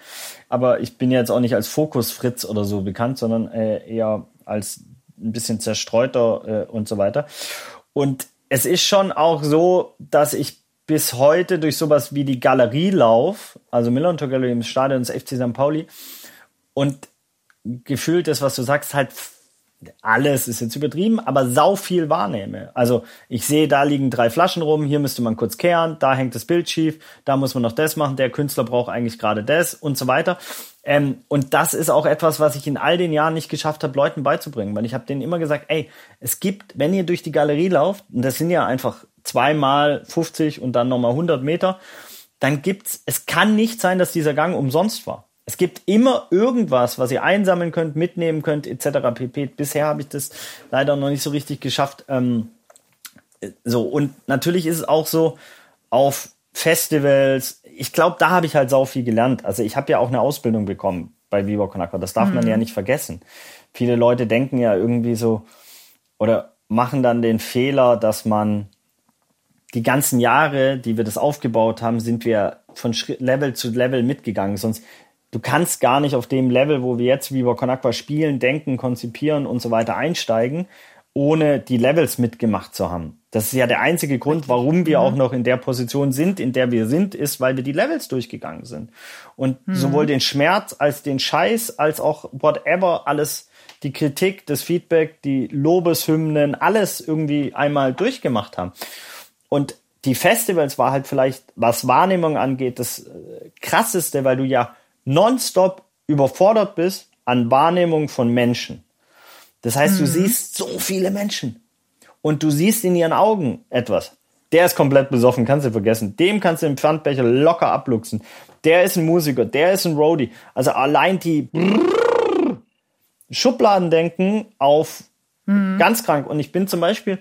Aber ich bin jetzt auch nicht als Fokusfritz oder so bekannt, sondern äh, eher als ein bisschen zerstreuter äh, und so weiter. Und es ist schon auch so, dass ich bis heute durch sowas wie die Galerie lauf, also Millantor Gallery im Stadion des FC St. Pauli, und gefühlt das, was du sagst, halt alles ist jetzt übertrieben, aber sau viel wahrnehme. Also ich sehe, da liegen drei Flaschen rum, hier müsste man kurz kehren, da hängt das Bild schief, da muss man noch das machen, der Künstler braucht eigentlich gerade das und so weiter. Ähm, und das ist auch etwas, was ich in all den Jahren nicht geschafft habe, Leuten beizubringen, weil ich habe denen immer gesagt, ey, es gibt, wenn ihr durch die Galerie lauft, und das sind ja einfach zweimal 50 und dann nochmal 100 Meter, dann gibt's, es kann nicht sein, dass dieser Gang umsonst war. Es gibt immer irgendwas, was ihr einsammeln könnt, mitnehmen könnt, etc. pp. Bisher habe ich das leider noch nicht so richtig geschafft. Ähm, so, und natürlich ist es auch so, auf Festivals, ich glaube, da habe ich halt sau viel gelernt. Also ich habe ja auch eine Ausbildung bekommen bei Viva Con Aqua. Das darf mhm. man ja nicht vergessen. Viele Leute denken ja irgendwie so oder machen dann den Fehler, dass man die ganzen Jahre, die wir das aufgebaut haben, sind wir von Schritt, Level zu Level mitgegangen. Sonst du kannst gar nicht auf dem Level, wo wir jetzt Viva Con Aqua spielen, denken, konzipieren und so weiter einsteigen, ohne die Levels mitgemacht zu haben. Das ist ja der einzige Grund, warum wir mhm. auch noch in der Position sind, in der wir sind, ist, weil wir die Levels durchgegangen sind. Und mhm. sowohl den Schmerz als den Scheiß, als auch whatever, alles, die Kritik, das Feedback, die Lobeshymnen, alles irgendwie einmal durchgemacht haben. Und die Festivals war halt vielleicht, was Wahrnehmung angeht, das äh, krasseste, weil du ja nonstop überfordert bist an Wahrnehmung von Menschen. Das heißt, mhm. du siehst so viele Menschen und du siehst in ihren Augen etwas. Der ist komplett besoffen, kannst du vergessen. Dem kannst du im Pfandbecher locker abluchsen. Der ist ein Musiker, der ist ein Roadie. Also allein die Schubladendenken auf mhm. ganz krank. Und ich bin zum Beispiel,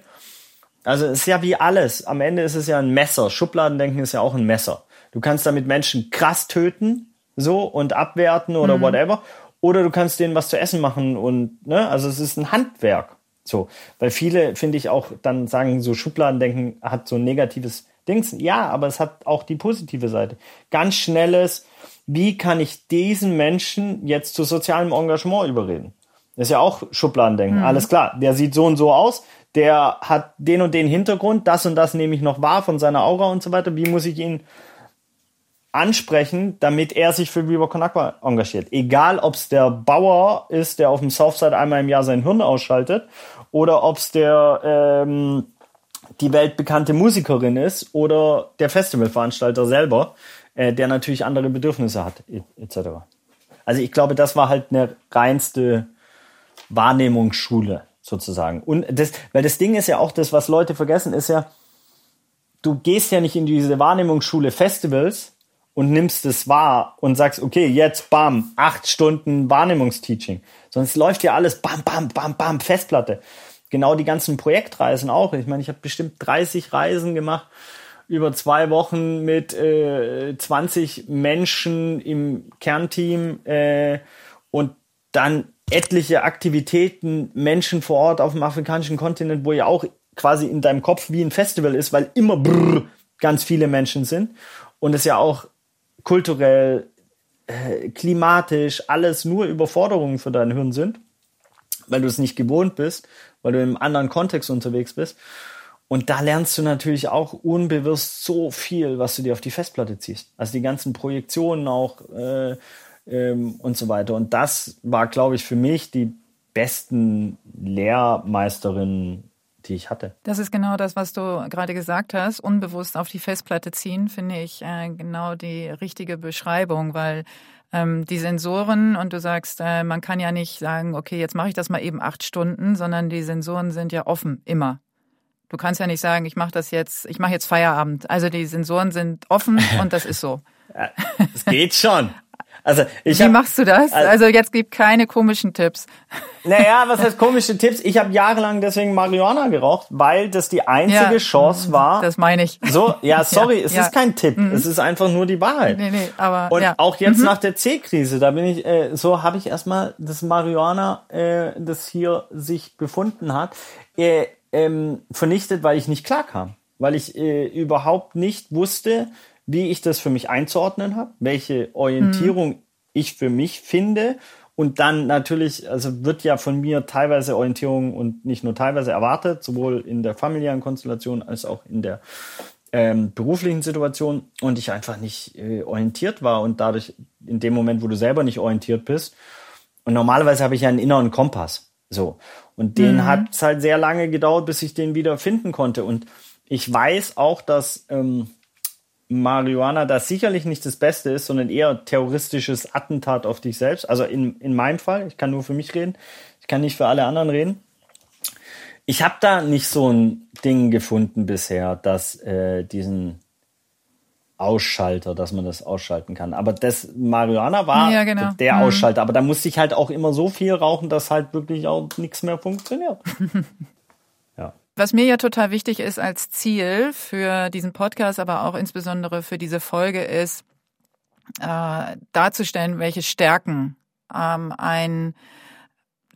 also es ist ja wie alles. Am Ende ist es ja ein Messer. Schubladendenken ist ja auch ein Messer. Du kannst damit Menschen krass töten, so und abwerten oder mhm. whatever. Oder du kannst denen was zu essen machen und, ne, also es ist ein Handwerk. So, weil viele, finde ich, auch dann sagen, so Schubladendenken hat so ein negatives Dings. Ja, aber es hat auch die positive Seite. Ganz schnelles, wie kann ich diesen Menschen jetzt zu sozialem Engagement überreden? Das ist ja auch Schubladendenken. Mhm. Alles klar, der sieht so und so aus, der hat den und den Hintergrund, das und das nehme ich noch wahr von seiner Aura und so weiter. Wie muss ich ihn ansprechen, damit er sich für Viva Con Aqua engagiert. Egal, ob es der Bauer ist, der auf dem Southside einmal im Jahr sein Hirn ausschaltet, oder ob es der ähm, die weltbekannte Musikerin ist oder der Festivalveranstalter selber, äh, der natürlich andere Bedürfnisse hat, etc. Also ich glaube, das war halt eine reinste Wahrnehmungsschule sozusagen. Und das, weil das Ding ist ja auch das, was Leute vergessen, ist ja, du gehst ja nicht in diese Wahrnehmungsschule Festivals, und nimmst es wahr und sagst, okay, jetzt bam, acht Stunden Wahrnehmungsteaching. Sonst läuft ja alles bam, bam, bam, bam, Festplatte. Genau die ganzen Projektreisen auch. Ich meine, ich habe bestimmt 30 Reisen gemacht über zwei Wochen mit äh, 20 Menschen im Kernteam äh, und dann etliche Aktivitäten, Menschen vor Ort auf dem afrikanischen Kontinent, wo ja auch quasi in deinem Kopf wie ein Festival ist, weil immer brrr, ganz viele Menschen sind und es ja auch kulturell, äh, klimatisch, alles nur Überforderungen für dein Hirn sind, weil du es nicht gewohnt bist, weil du im anderen Kontext unterwegs bist. Und da lernst du natürlich auch unbewusst so viel, was du dir auf die Festplatte ziehst. Also die ganzen Projektionen auch äh, ähm, und so weiter. Und das war, glaube ich, für mich die besten Lehrmeisterinnen die ich hatte.
Das ist genau das, was du gerade gesagt hast. Unbewusst auf die Festplatte ziehen, finde ich äh, genau die richtige Beschreibung, weil ähm, die Sensoren und du sagst, äh, man kann ja nicht sagen, okay, jetzt mache ich das mal eben acht Stunden, sondern die Sensoren sind ja offen, immer. Du kannst ja nicht sagen, ich mache das jetzt, ich mache jetzt Feierabend. Also die Sensoren sind offen und das ist so.
Es geht schon. Also ich
Wie hab, machst du das? Also, jetzt gib keine komischen Tipps.
Naja, was heißt komische Tipps? Ich habe jahrelang deswegen Marihuana geraucht, weil das die einzige ja, Chance war.
Das meine ich.
So, ja, sorry, ja, es ja. ist kein Tipp. Mhm. Es ist einfach nur die Wahrheit. Nee, nee, aber, Und auch jetzt mhm. nach der C-Krise, da bin ich, äh, so habe ich erstmal das Marihuana, äh, das hier sich befunden hat, äh, ähm, vernichtet, weil ich nicht klar kam. Weil ich äh, überhaupt nicht wusste, wie ich das für mich einzuordnen habe, welche Orientierung mhm. ich für mich finde. Und dann natürlich, also wird ja von mir teilweise Orientierung und nicht nur teilweise erwartet, sowohl in der familiären Konstellation als auch in der ähm, beruflichen Situation. Und ich einfach nicht äh, orientiert war und dadurch in dem Moment, wo du selber nicht orientiert bist. Und normalerweise habe ich ja einen inneren Kompass, so. Und den mhm. hat es halt sehr lange gedauert, bis ich den wieder finden konnte. Und ich weiß auch, dass ähm, Marihuana das sicherlich nicht das Beste ist, sondern eher terroristisches Attentat auf dich selbst. Also in, in meinem Fall, ich kann nur für mich reden, ich kann nicht für alle anderen reden. Ich habe da nicht so ein Ding gefunden bisher, das äh, diesen Ausschalter, dass man das ausschalten kann. Aber das Marihuana war
Ja, genau.
der
Mhm.
Ausschalter. Aber da musste ich halt auch immer so viel rauchen, dass halt wirklich auch nichts mehr funktioniert.
Was mir ja total wichtig ist als Ziel für diesen Podcast, aber auch insbesondere für diese Folge ist, äh, darzustellen, welche Stärken ähm, ein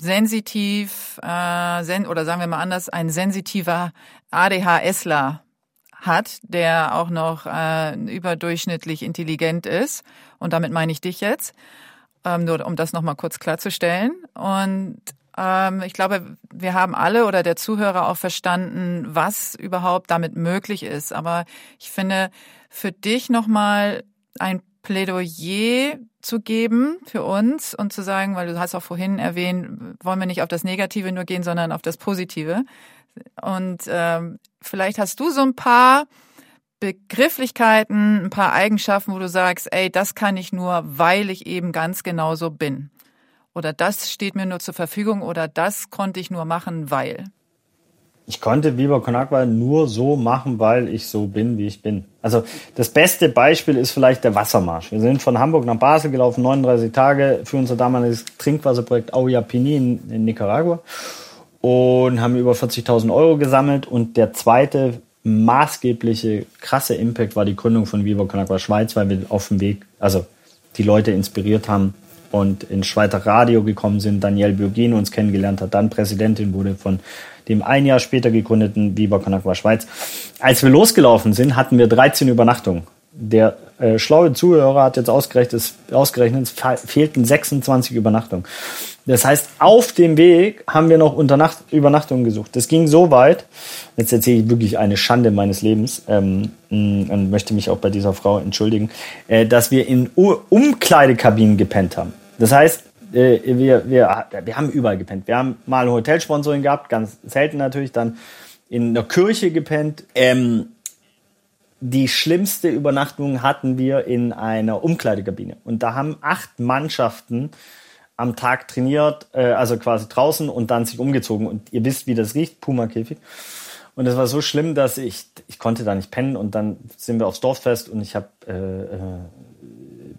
sensitiv, äh, sen oder sagen wir mal anders, ein sensitiver ADHSler hat, der auch noch äh, überdurchschnittlich intelligent ist. Und damit meine ich dich jetzt, ähm, nur um das nochmal kurz klarzustellen. Und ich glaube, wir haben alle oder der Zuhörer auch verstanden, was überhaupt damit möglich ist. Aber ich finde, für dich nochmal ein Plädoyer zu geben für uns und zu sagen, weil du hast auch vorhin erwähnt, wollen wir nicht auf das Negative nur gehen, sondern auf das Positive. Und ähm, vielleicht hast du so ein paar Begrifflichkeiten, ein paar Eigenschaften, wo du sagst, ey, das kann ich nur, weil ich eben ganz genauso bin. Oder das steht mir nur zur Verfügung oder das konnte ich nur machen, weil.
Ich konnte Viva Con nur so machen, weil ich so bin, wie ich bin. Also das beste Beispiel ist vielleicht der Wassermarsch. Wir sind von Hamburg nach Basel gelaufen, 39 Tage für unser damaliges Trinkwasserprojekt Auyapini in, in Nicaragua und haben über 40.000 Euro gesammelt. Und der zweite maßgebliche krasse Impact war die Gründung von Viva Con Schweiz, weil wir auf dem Weg, also die Leute inspiriert haben und ins Schweizer Radio gekommen sind, Danielle Bürgin uns kennengelernt hat, dann Präsidentin wurde von dem ein Jahr später gegründeten Viva Con Agua Schweiz. Als wir losgelaufen sind, hatten wir 13 Übernachtungen. Der äh, schlaue Zuhörer hat jetzt ausgerechnet, ausgerechnet, es fe- fehlten 26 Übernachtungen. Das heißt, auf dem Weg haben wir noch Unternacht Übernachtungen gesucht. Das ging so weit, jetzt erzähle ich wirklich eine Schande meines Lebens ähm, mh, und möchte mich auch bei dieser Frau entschuldigen, äh, dass wir in U Umkleidekabinen gepennt haben. Das heißt, äh, wir, wir, wir haben überall gepennt. Wir haben mal ein Hotelsponsoring gehabt, ganz selten natürlich, dann in der Kirche gepennt. Ähm, die schlimmste Übernachtung hatten wir in einer Umkleidekabine. Und da haben acht Mannschaften am Tag trainiert, äh, also quasi draußen und dann sich umgezogen. Und ihr wisst, wie das riecht, Puma-Käfig. Und es war so schlimm, dass ich, ich konnte da nicht pennen. Und dann sind wir aufs Dorffest und ich habe äh,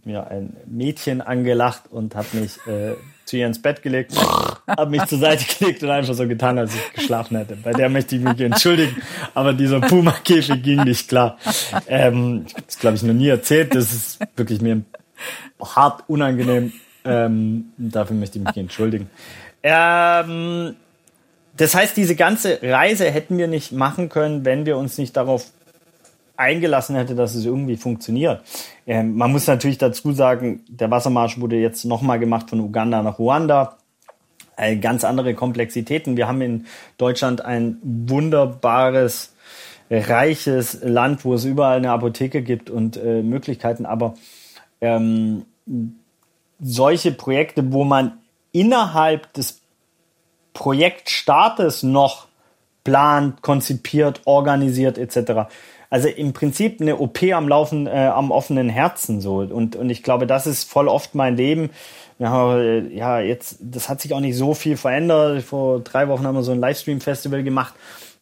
mir ein Mädchen angelacht und habe mich äh, zu ihr ins Bett gelegt, habe mich zur Seite gelegt und einfach so getan, als ich geschlafen hätte. Bei der möchte ich mich entschuldigen, aber dieser Puma-Käfig ging nicht klar. Ähm, das glaube ich noch nie erzählt. Das ist wirklich mir hart unangenehm. Ähm, dafür möchte ich mich entschuldigen. Ähm, das heißt, diese ganze Reise hätten wir nicht machen können, wenn wir uns nicht darauf eingelassen hätte, dass es irgendwie funktioniert. Ähm, man muss natürlich dazu sagen, der Wassermarsch wurde jetzt nochmal gemacht von Uganda nach Ruanda. Äh, ganz andere Komplexitäten. Wir haben in Deutschland ein wunderbares, reiches Land, wo es überall eine Apotheke gibt und äh, Möglichkeiten. Aber ähm, solche Projekte, wo man innerhalb des Projektstartes noch plant, konzipiert, organisiert etc. Also im Prinzip eine OP am Laufen, äh, am offenen Herzen so. Und, und ich glaube, das ist voll oft mein Leben. Ja, äh, ja, jetzt, das hat sich auch nicht so viel verändert. Vor drei Wochen haben wir so ein Livestream-Festival gemacht.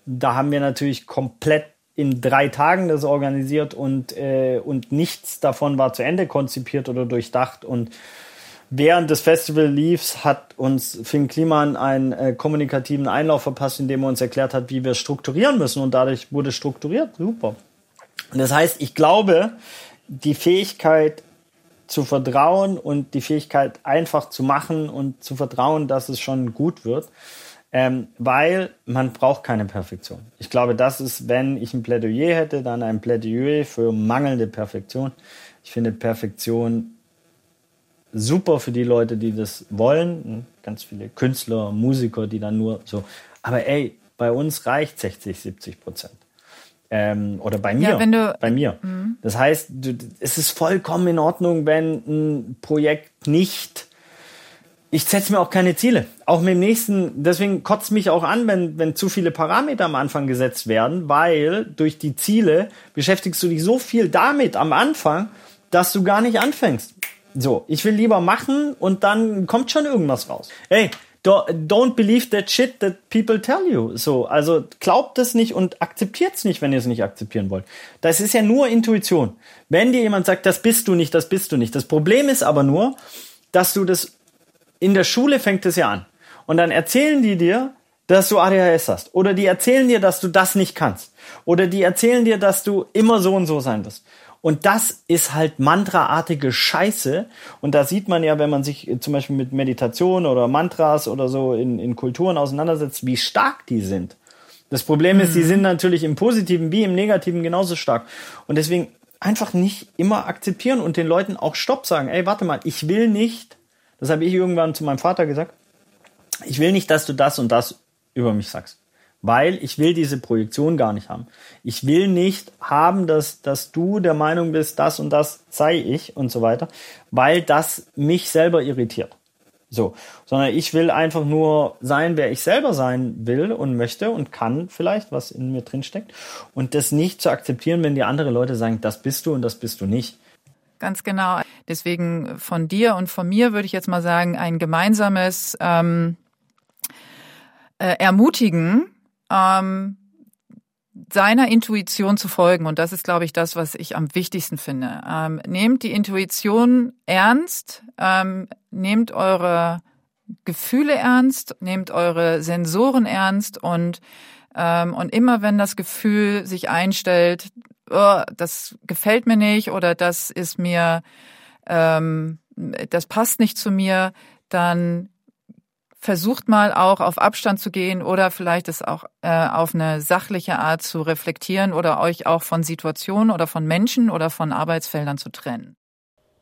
Da haben wir natürlich komplett in drei Tagen das organisiert und, äh, und nichts davon war zu Ende konzipiert oder durchdacht. Und während des Festival liefs hat uns Finn Kliman einen äh, kommunikativen Einlauf verpasst, indem er uns erklärt hat, wie wir strukturieren müssen. Und dadurch wurde strukturiert. Super. Und das heißt, ich glaube, die Fähigkeit zu vertrauen und die Fähigkeit einfach zu machen und zu vertrauen, dass es schon gut wird, ähm, weil man braucht keine Perfektion. Ich glaube, das ist, wenn ich ein Plädoyer hätte, dann ein Plädoyer für mangelnde Perfektion. Ich finde Perfektion super für die Leute, die das wollen. Ganz viele Künstler, Musiker, die dann nur so. Aber ey, bei uns reicht 60, 70 Prozent. Ähm, oder bei mir.
Ja, wenn du-
bei mir. Das heißt, du, es ist vollkommen in Ordnung, wenn ein Projekt nicht. Ich setze mir auch keine Ziele. Auch mit dem nächsten, deswegen kotzt mich auch an, wenn, wenn zu viele Parameter am Anfang gesetzt werden, weil durch die Ziele beschäftigst du dich so viel damit am Anfang, dass du gar nicht anfängst. So, ich will lieber machen und dann kommt schon irgendwas raus. Hey, don't believe that shit that people tell you. So, also glaubt es nicht und akzeptiert es nicht, wenn ihr es nicht akzeptieren wollt. Das ist ja nur Intuition. Wenn dir jemand sagt, das bist du nicht, das bist du nicht. Das Problem ist aber nur, dass du das in der Schule fängt es ja an. Und dann erzählen die dir, dass du ADHS hast. Oder die erzählen dir, dass du das nicht kannst. Oder die erzählen dir, dass du immer so und so sein wirst. Und das ist halt mantraartige Scheiße. Und da sieht man ja, wenn man sich zum Beispiel mit Meditation oder Mantras oder so in, in Kulturen auseinandersetzt, wie stark die sind. Das Problem ist, die mhm. sind natürlich im Positiven wie im Negativen genauso stark. Und deswegen einfach nicht immer akzeptieren und den Leuten auch Stopp sagen. Ey, warte mal, ich will nicht, das habe ich irgendwann zu meinem Vater gesagt, ich will nicht, dass du das und das über mich sagst. Weil ich will diese Projektion gar nicht haben. Ich will nicht haben, dass, dass du der Meinung bist, das und das sei ich und so weiter, weil das mich selber irritiert. So, sondern ich will einfach nur sein, wer ich selber sein will und möchte und kann vielleicht, was in mir drin steckt. Und das nicht zu akzeptieren, wenn die andere Leute sagen, das bist du und das bist du nicht.
Ganz genau. Deswegen von dir und von mir würde ich jetzt mal sagen, ein gemeinsames ähm, äh, Ermutigen, ähm, seiner Intuition zu folgen. Und das ist, glaube ich, das, was ich am wichtigsten finde. Ähm, nehmt die Intuition ernst, ähm, nehmt eure Gefühle ernst, nehmt eure Sensoren ernst und ähm, und immer wenn das Gefühl sich einstellt, oh, das gefällt mir nicht oder das ist mir, ähm, das passt nicht zu mir, dann versucht mal auch auf Abstand zu gehen oder vielleicht es auch äh, auf eine sachliche Art zu reflektieren oder euch auch von Situationen oder von Menschen oder von Arbeitsfeldern zu trennen.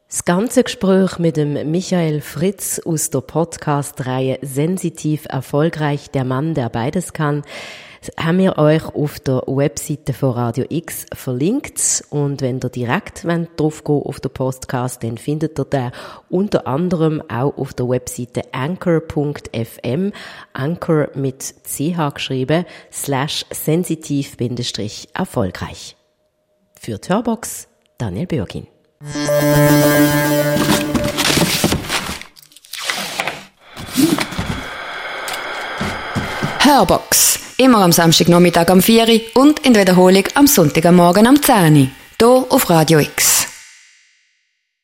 Das ganze Gespräch mit dem Michael Fritz aus der Podcast-Reihe Sensitiv erfolgreich, der Mann, der beides kann, haben wir euch auf der Webseite von Radio X verlinkt. Und wenn ihr direkt drauf geht auf den Podcast, dann findet ihr den unter anderem auch auf der Webseite anchor.fm, anchor mit ch geschrieben, slash sensitiv-erfolgreich. Für die Hörbox, Daniel Bürgin.
Hörbox Immer am Samstagnachmittag am 4 und in der Wiederholung am Sonntagmorgen am 10 Hier auf Radio X.